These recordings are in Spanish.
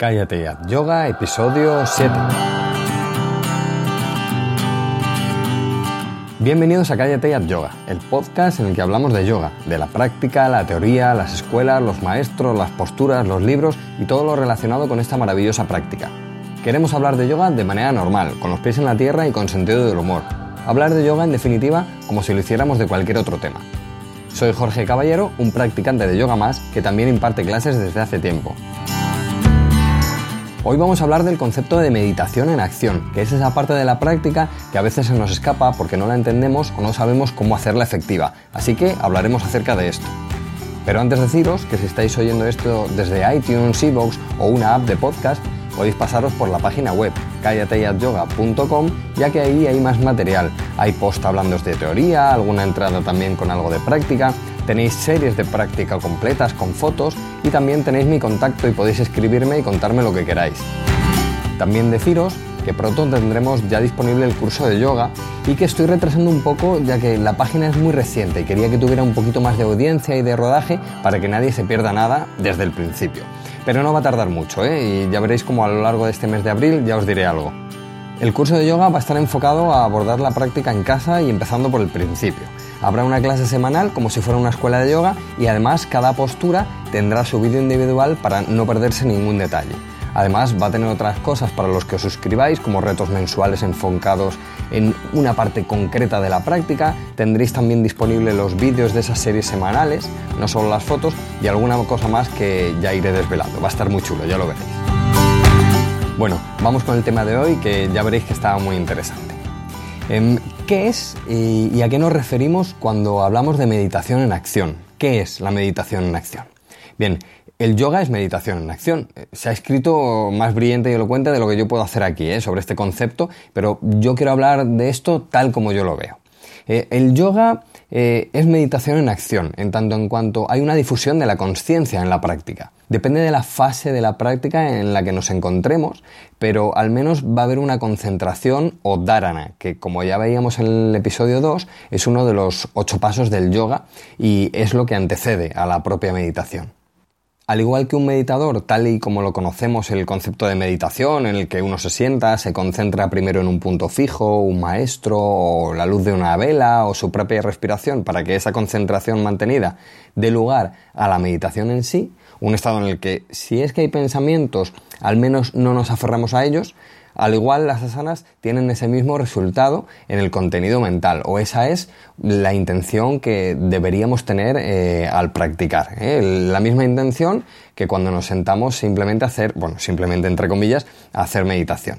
Cállate ya. Yoga, episodio 7. Bienvenidos a Cállate ya Yoga, el podcast en el que hablamos de yoga, de la práctica, la teoría, las escuelas, los maestros, las posturas, los libros y todo lo relacionado con esta maravillosa práctica. Queremos hablar de yoga de manera normal, con los pies en la tierra y con sentido del humor. Hablar de yoga en definitiva como si lo hiciéramos de cualquier otro tema. Soy Jorge Caballero, un practicante de yoga más que también imparte clases desde hace tiempo. Hoy vamos a hablar del concepto de meditación en acción, que es esa parte de la práctica que a veces se nos escapa porque no la entendemos o no sabemos cómo hacerla efectiva. Así que hablaremos acerca de esto. Pero antes deciros que si estáis oyendo esto desde iTunes, Evox o una app de podcast, podéis pasaros por la página web callateyayoga.com ya que ahí hay más material. Hay post hablando de teoría, alguna entrada también con algo de práctica, tenéis series de práctica completas con fotos y también tenéis mi contacto y podéis escribirme y contarme lo que queráis. También deciros que pronto tendremos ya disponible el curso de yoga y que estoy retrasando un poco ya que la página es muy reciente y quería que tuviera un poquito más de audiencia y de rodaje para que nadie se pierda nada desde el principio. Pero no va a tardar mucho ¿eh? y ya veréis como a lo largo de este mes de abril ya os diré algo. El curso de yoga va a estar enfocado a abordar la práctica en casa y empezando por el principio. Habrá una clase semanal como si fuera una escuela de yoga y además cada postura tendrá su vídeo individual para no perderse ningún detalle. Además va a tener otras cosas para los que os suscribáis, como retos mensuales enfocados en una parte concreta de la práctica. Tendréis también disponibles los vídeos de esas series semanales, no solo las fotos, y alguna cosa más que ya iré desvelando. Va a estar muy chulo, ya lo veréis. Bueno, vamos con el tema de hoy que ya veréis que está muy interesante. ¿Qué es y a qué nos referimos cuando hablamos de meditación en acción? ¿Qué es la meditación en acción? Bien, el yoga es meditación en acción. Se ha escrito más brillante y elocuente de lo que yo puedo hacer aquí ¿eh? sobre este concepto, pero yo quiero hablar de esto tal como yo lo veo. Eh, el yoga eh, es meditación en acción, en tanto en cuanto hay una difusión de la conciencia en la práctica. Depende de la fase de la práctica en la que nos encontremos, pero al menos va a haber una concentración o dharana, que como ya veíamos en el episodio 2, es uno de los ocho pasos del yoga y es lo que antecede a la propia meditación. Al igual que un meditador, tal y como lo conocemos el concepto de meditación, en el que uno se sienta, se concentra primero en un punto fijo, un maestro, o la luz de una vela, o su propia respiración, para que esa concentración mantenida dé lugar a la meditación en sí, un estado en el que si es que hay pensamientos, al menos no nos aferramos a ellos, al igual las asanas tienen ese mismo resultado en el contenido mental o esa es la intención que deberíamos tener eh, al practicar. ¿eh? La misma intención que cuando nos sentamos simplemente a hacer, bueno, simplemente entre comillas, a hacer meditación.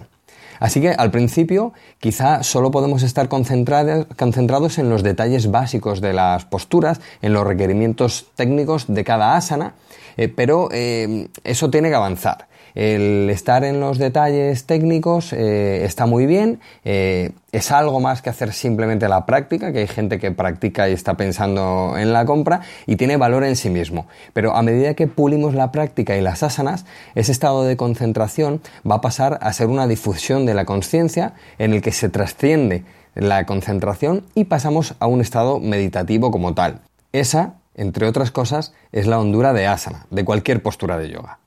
Así que al principio quizá solo podemos estar concentrados en los detalles básicos de las posturas, en los requerimientos técnicos de cada asana, eh, pero eso tiene que avanzar. El estar en los detalles técnicos eh, está muy bien, eh, es algo más que hacer simplemente la práctica, que hay gente que practica y está pensando en la compra y tiene valor en sí mismo. Pero a medida que pulimos la práctica y las asanas, ese estado de concentración va a pasar a ser una difusión de la conciencia en el que se trasciende la concentración y pasamos a un estado meditativo como tal. Esa, entre otras cosas, es la hondura de asana, de cualquier postura de yoga.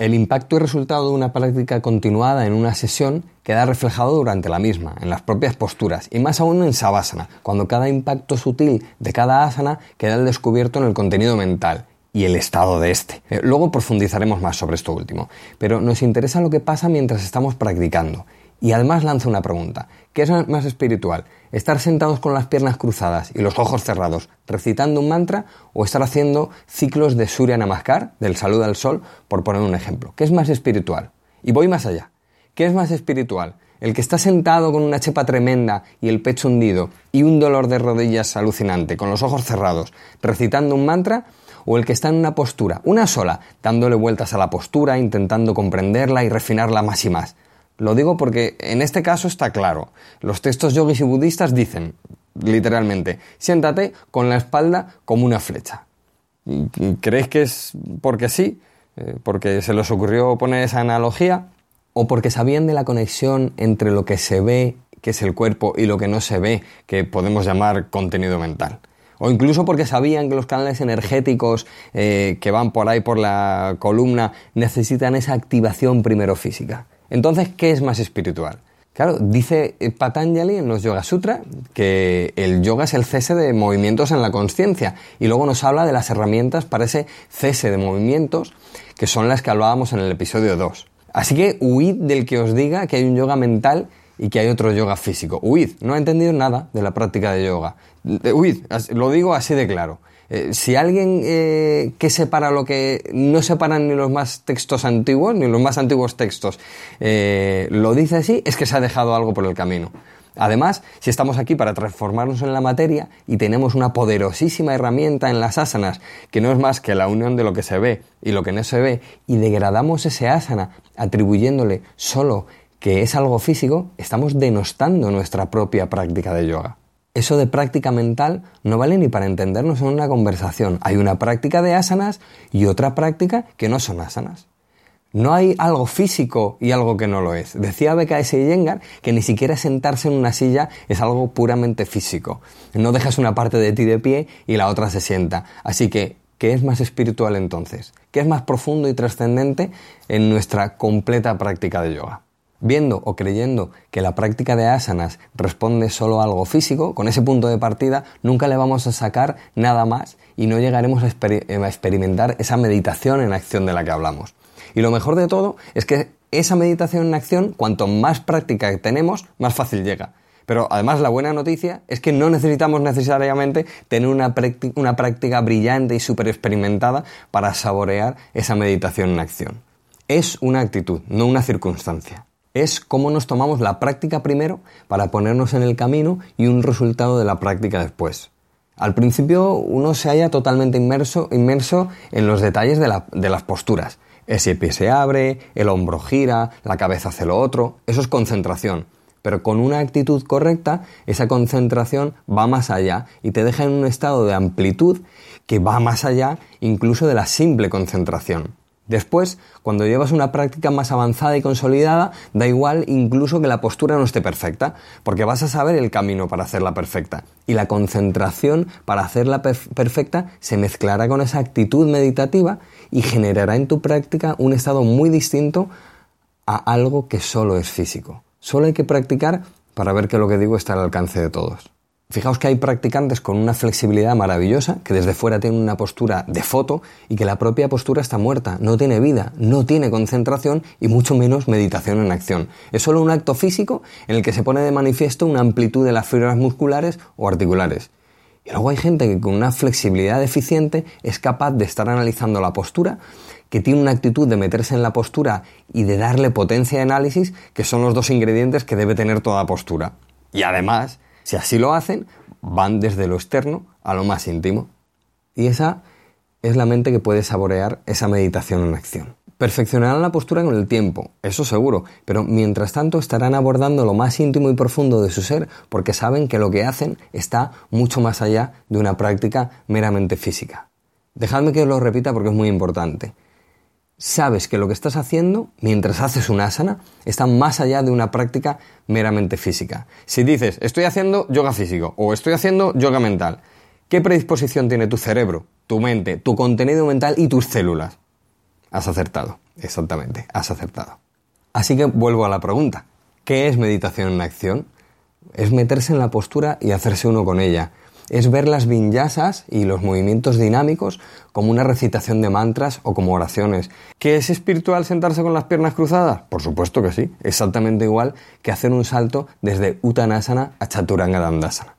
El impacto y resultado de una práctica continuada en una sesión queda reflejado durante la misma, en las propias posturas, y más aún en Savasana, cuando cada impacto sutil de cada asana queda al descubierto en el contenido mental y el estado de este. Eh, luego profundizaremos más sobre esto último, pero nos interesa lo que pasa mientras estamos practicando. Y además lanza una pregunta. ¿Qué es más espiritual? ¿Estar sentados con las piernas cruzadas y los ojos cerrados recitando un mantra o estar haciendo ciclos de Surya Namaskar, del saludo al sol, por poner un ejemplo? ¿Qué es más espiritual? Y voy más allá. ¿Qué es más espiritual? ¿El que está sentado con una chepa tremenda y el pecho hundido y un dolor de rodillas alucinante, con los ojos cerrados, recitando un mantra? ¿O el que está en una postura, una sola, dándole vueltas a la postura, intentando comprenderla y refinarla más y más? Lo digo porque en este caso está claro. Los textos yogis y budistas dicen, literalmente, siéntate con la espalda como una flecha. ¿Creéis que es porque sí? Eh, ¿Porque se les ocurrió poner esa analogía? ¿O porque sabían de la conexión entre lo que se ve, que es el cuerpo, y lo que no se ve, que podemos llamar contenido mental? o incluso porque sabían que los canales energéticos eh, que van por ahí por la columna necesitan esa activación primero física. Entonces, ¿qué es más espiritual? Claro, dice Patanjali en los Yoga Sutra que el yoga es el cese de movimientos en la conciencia y luego nos habla de las herramientas para ese cese de movimientos que son las que hablábamos en el episodio 2. Así que huid del que os diga que hay un yoga mental y que hay otro yoga físico. Huid, no ha entendido nada de la práctica de yoga. Huid, lo digo así de claro. Eh, si alguien eh, que separa lo que no separan ni los más textos antiguos, ni los más antiguos textos, eh, lo dice así, es que se ha dejado algo por el camino. Además, si estamos aquí para transformarnos en la materia y tenemos una poderosísima herramienta en las asanas, que no es más que la unión de lo que se ve y lo que no se ve, y degradamos ese asana atribuyéndole solo que es algo físico, estamos denostando nuestra propia práctica de yoga. Eso de práctica mental no vale ni para entendernos en una conversación. Hay una práctica de asanas y otra práctica que no son asanas. No hay algo físico y algo que no lo es. Decía BKS Yengar que ni siquiera sentarse en una silla es algo puramente físico. No dejas una parte de ti de pie y la otra se sienta. Así que, ¿qué es más espiritual entonces? ¿Qué es más profundo y trascendente en nuestra completa práctica de yoga? Viendo o creyendo que la práctica de asanas responde solo a algo físico, con ese punto de partida nunca le vamos a sacar nada más y no llegaremos a, experimentar esa meditación en acción de la que hablamos. Y lo mejor de todo es que esa meditación en acción, cuanto más práctica tenemos, más fácil llega. Pero además la buena noticia es que no necesitamos necesariamente tener una, una práctica brillante y súper experimentada para saborear esa meditación en acción. Es una actitud, no una circunstancia. Es cómo nos tomamos la práctica primero para ponernos en el camino y un resultado de la práctica después. Al principio uno se halla totalmente inmerso, inmerso en los detalles de, de las posturas ese pie se abre, el hombro gira, la cabeza hace lo otro, eso es concentración. Pero con una actitud correcta, esa concentración va más allá y te deja en un estado de amplitud que va más allá incluso de la simple concentración. Después, cuando llevas una práctica más avanzada y consolidada, da igual incluso que la postura no esté perfecta, porque vas a saber el camino para hacerla perfecta. Y la concentración para hacerla perfecta se mezclará con esa actitud meditativa y generará en tu práctica un estado muy distinto a algo que solo es físico. Solo hay que practicar para ver que lo que digo está al alcance de todos. Fijaos que hay practicantes con una flexibilidad maravillosa, que desde fuera tienen una postura de foto y que la propia postura está muerta, no tiene vida, no tiene concentración y mucho menos meditación en acción. Es solo un acto físico en el que se pone de manifiesto una amplitud de las fibras musculares o articulares. Y luego hay gente que con una flexibilidad deficiente es capaz de estar analizando la postura, que tiene una actitud de meterse en la postura y de darle potencia de análisis, que son los dos ingredientes que debe tener toda postura. Y además, si así lo hacen, van desde lo externo a lo más íntimo. Y esa es la mente que puede saborear esa meditación en acción. Perfeccionarán la postura con el tiempo, eso seguro, pero mientras tanto estarán abordando lo más íntimo y profundo de su ser porque saben que lo que hacen está mucho más allá de una práctica meramente física. Dejadme que os lo repita porque es muy importante sabes que lo que estás haciendo mientras haces una asana está más allá de una práctica meramente física. Si dices, estoy haciendo yoga físico o estoy haciendo yoga mental, ¿qué predisposición tiene tu cerebro, tu mente, tu contenido mental y tus células? Has acertado, exactamente, has acertado. Así que vuelvo a la pregunta. ¿Qué es meditación en acción? Es meterse en la postura y hacerse uno con ella es ver las vinyasas y los movimientos dinámicos como una recitación de mantras o como oraciones. ¿Qué es espiritual sentarse con las piernas cruzadas? Por supuesto que sí, exactamente igual que hacer un salto desde Uttanasana a Chaturanga Dandasana.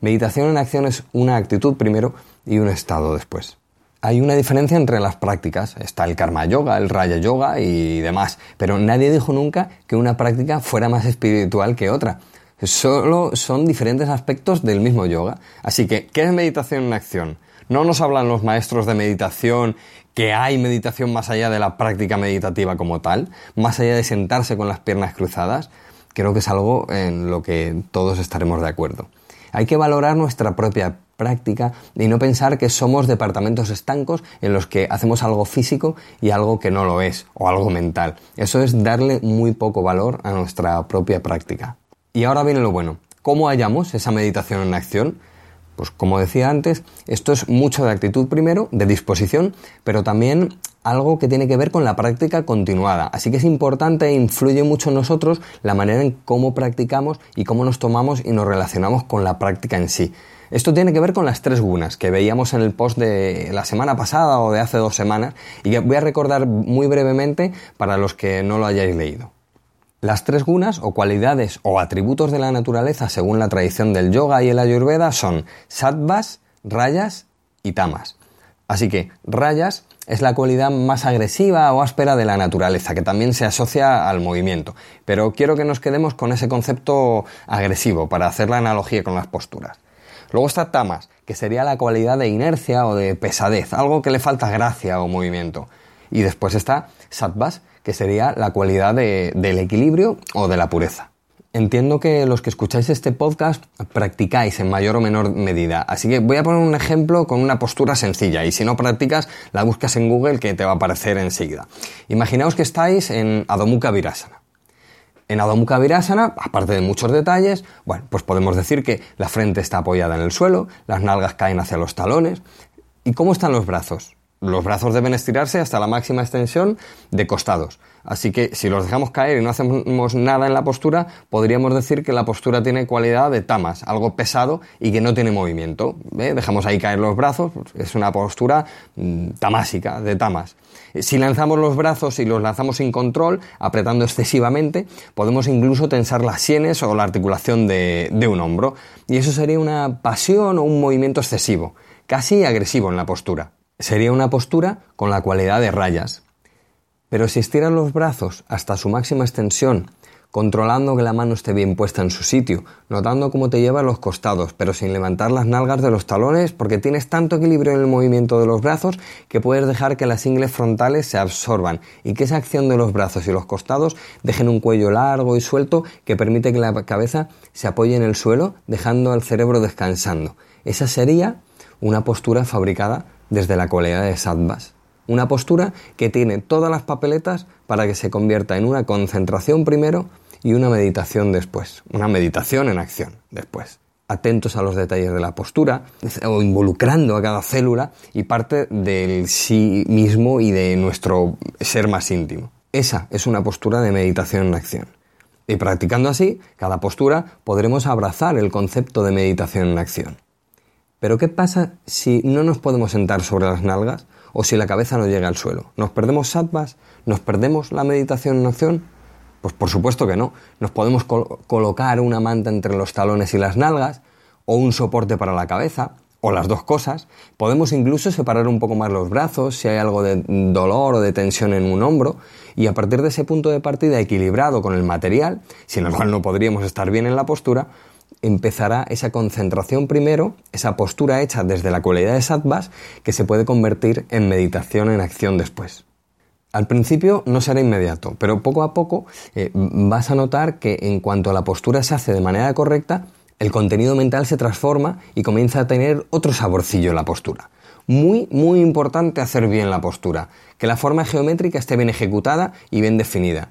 Meditación en acción es una actitud primero y un estado después. Hay una diferencia entre las prácticas. Está el karma yoga, el raya yoga y demás. Pero nadie dijo nunca que una práctica fuera más espiritual que otra. Solo son diferentes aspectos del mismo yoga. Así que, ¿qué es meditación en acción? No nos hablan los maestros de meditación que hay meditación más allá de la práctica meditativa como tal, más allá de sentarse con las piernas cruzadas. Creo que es algo en lo que todos estaremos de acuerdo. Hay que valorar nuestra propia práctica y no pensar que somos departamentos estancos en los que hacemos algo físico y algo que no lo es, o algo mental. Eso es darle muy poco valor a nuestra propia práctica. Y ahora viene lo bueno. ¿Cómo hallamos esa meditación en acción? Pues como decía antes, esto es mucho de actitud primero, de disposición, pero también algo que tiene que ver con la práctica continuada. Así que es importante e influye mucho en nosotros la manera en cómo practicamos y cómo nos tomamos y nos relacionamos con la práctica en sí. Esto tiene que ver con las tres gunas que veíamos en el post de la semana pasada o de hace dos semanas y que voy a recordar muy brevemente para los que no lo hayáis leído. Las tres gunas o cualidades o atributos de la naturaleza según la tradición del yoga y el ayurveda son sattvas, rayas y tamas. Así que rayas es la cualidad más agresiva o áspera de la naturaleza, que también se asocia al movimiento. Pero quiero que nos quedemos con ese concepto agresivo para hacer la analogía con las posturas. Luego está tamas, que sería la cualidad de inercia o de pesadez, algo que le falta gracia o movimiento. Y después está sattvas, que sería la cualidad del equilibrio o de la pureza. Entiendo que los que escucháis este podcast practicáis en mayor o menor medida, así que voy a poner un ejemplo con una postura sencilla y si no practicas la buscas en Google que te va a aparecer enseguida. Imaginaos que estáis en Adho Mukha Virasana. En Adho Mukha Virasana, aparte de muchos detalles, bueno, pues podemos decir que la frente está apoyada en el suelo, las nalgas caen hacia los talones. ¿Y cómo están los brazos? Los brazos deben estirarse hasta la máxima extensión de costados. Así que si los dejamos caer y no hacemos nada en la postura, podríamos decir que la postura tiene cualidad de tamas, algo pesado y que no tiene movimiento. Dejamos ahí caer los brazos, es una postura mm, tamásica, de tamas. Si lanzamos los brazos y los lanzamos sin control, apretando excesivamente, podemos incluso tensar las sienes o la articulación de un hombro. Y eso sería una pasión o un movimiento excesivo, casi agresivo en la postura. Sería una postura con la cualidad de rayas. Pero si estiras los brazos hasta su máxima extensión, controlando que la mano esté bien puesta en su sitio, notando cómo te lleva los costados, pero sin levantar las nalgas de los talones, porque tienes tanto equilibrio en el movimiento de los brazos que puedes dejar que las ingles frontales se absorban y que esa acción de los brazos y los costados dejen un cuello largo y suelto que permite que la cabeza se apoye en el suelo, dejando al cerebro descansando. Esa sería una postura fabricada desde la cualidad de sattvas. Una postura que tiene todas las papeletas para que se convierta en una concentración primero y una meditación después. Una meditación en acción después. Atentos a los detalles de la postura o involucrando a cada célula y parte del sí mismo y de nuestro ser más íntimo. Esa es una postura de meditación en acción. Y practicando así, cada postura podremos abrazar el concepto de meditación en acción. Pero ¿qué pasa si no nos podemos sentar sobre las nalgas o si la cabeza no llega al suelo? ¿Nos perdemos sattvas? ¿Nos perdemos la meditación en acción? Pues por supuesto que no. Nos podemos colocar una manta entre los talones y las nalgas o un soporte para la cabeza o las dos cosas. Podemos incluso separar un poco más los brazos si hay algo de dolor o de tensión en un hombro y a partir de ese punto de partida equilibrado con el material, sin el cual no podríamos estar bien en la postura, empezará esa concentración primero, esa postura hecha desde la cualidad de sattvas, que se puede convertir en meditación en acción después. Al principio no será inmediato, pero poco a poco eh, vas a notar que en cuanto a la postura se hace de manera correcta, el contenido mental se transforma y comienza a tener otro saborcillo en la postura. Muy, muy importante hacer bien la postura, que la forma geométrica esté bien ejecutada y bien definida.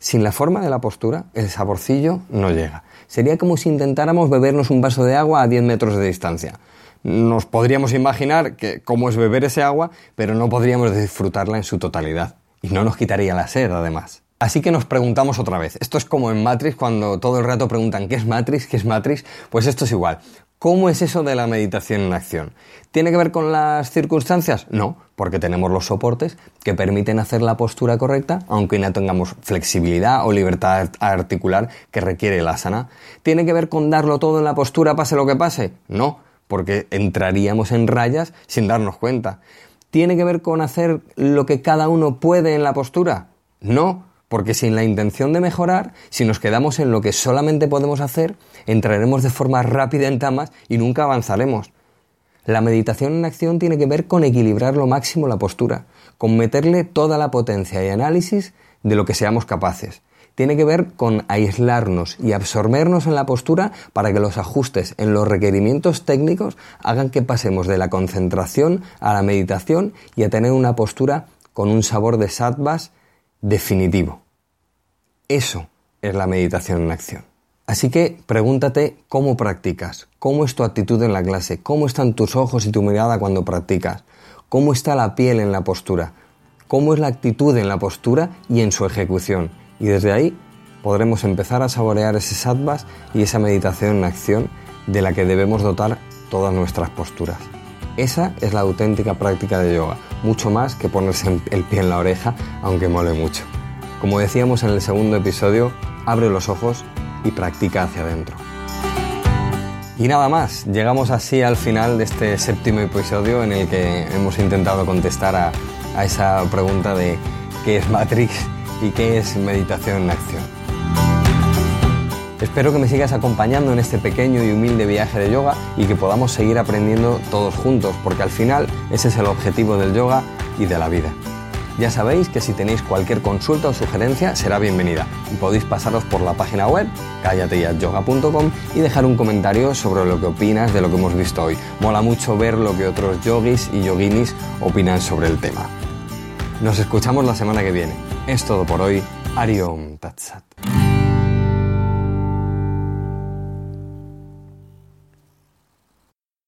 Sin la forma de la postura, el saborcillo no llega. Sería como si intentáramos bebernos un vaso de agua a 10 metros de distancia. Nos podríamos imaginar que cómo es beber ese agua, pero no podríamos disfrutarla en su totalidad. Y no nos quitaría la sed, además. Así que nos preguntamos otra vez. Esto es como en Matrix, cuando todo el rato preguntan ¿qué es Matrix? ¿qué es Matrix? Pues esto es igual. ¿Cómo es eso de la meditación en acción? ¿Tiene que ver con las circunstancias? No, porque tenemos los soportes que permiten hacer la postura correcta, aunque no tengamos flexibilidad o libertad articular que requiere la asana. ¿Tiene que ver con darlo todo en la postura pase lo que pase? No, porque entraríamos en rayas sin darnos cuenta. ¿Tiene que ver con hacer lo que cada uno puede en la postura? No, porque sin la intención de mejorar, si nos quedamos en lo que solamente podemos hacer, entraremos de forma rápida en tamas y nunca avanzaremos. La meditación en acción tiene que ver con equilibrar lo máximo la postura, con meterle toda la potencia y análisis de lo que seamos capaces. Tiene que ver con aislarnos y absorbernos en la postura para que los ajustes en los requerimientos técnicos hagan que pasemos de la concentración a la meditación y a tener una postura con un sabor de sattvas definitivo. Eso es la meditación en acción. Así que pregúntate cómo practicas, cómo es tu actitud en la clase, cómo están tus ojos y tu mirada cuando practicas, cómo está la piel en la postura, cómo es la actitud en la postura y en su ejecución. Y desde ahí podremos empezar a saborear ese sattvas y esa meditación en acción de la que debemos dotar todas nuestras posturas. Esa es la auténtica práctica de yoga, mucho más que ponerse el pie en la oreja, aunque mole mucho. Como decíamos en el segundo episodio, abre los ojos y practica hacia adentro. Y nada más, llegamos así al final de este séptimo episodio en el que hemos intentado contestar a, a esa pregunta de qué es Matrix y qué es meditación en acción. Espero que me sigas acompañando en este pequeño y humilde viaje de yoga y que podamos seguir aprendiendo todos juntos, porque al final ese es el objetivo del yoga y de la vida. Ya sabéis que si tenéis cualquier consulta o sugerencia será bienvenida y podéis pasaros por la página web callateyayoga.com y dejar un comentario sobre lo que opinas de lo que hemos visto hoy. Mola mucho ver lo que otros yogis y yoginis opinan sobre el tema. Nos escuchamos la semana que viene. Es todo por hoy. Ariom Tatsat.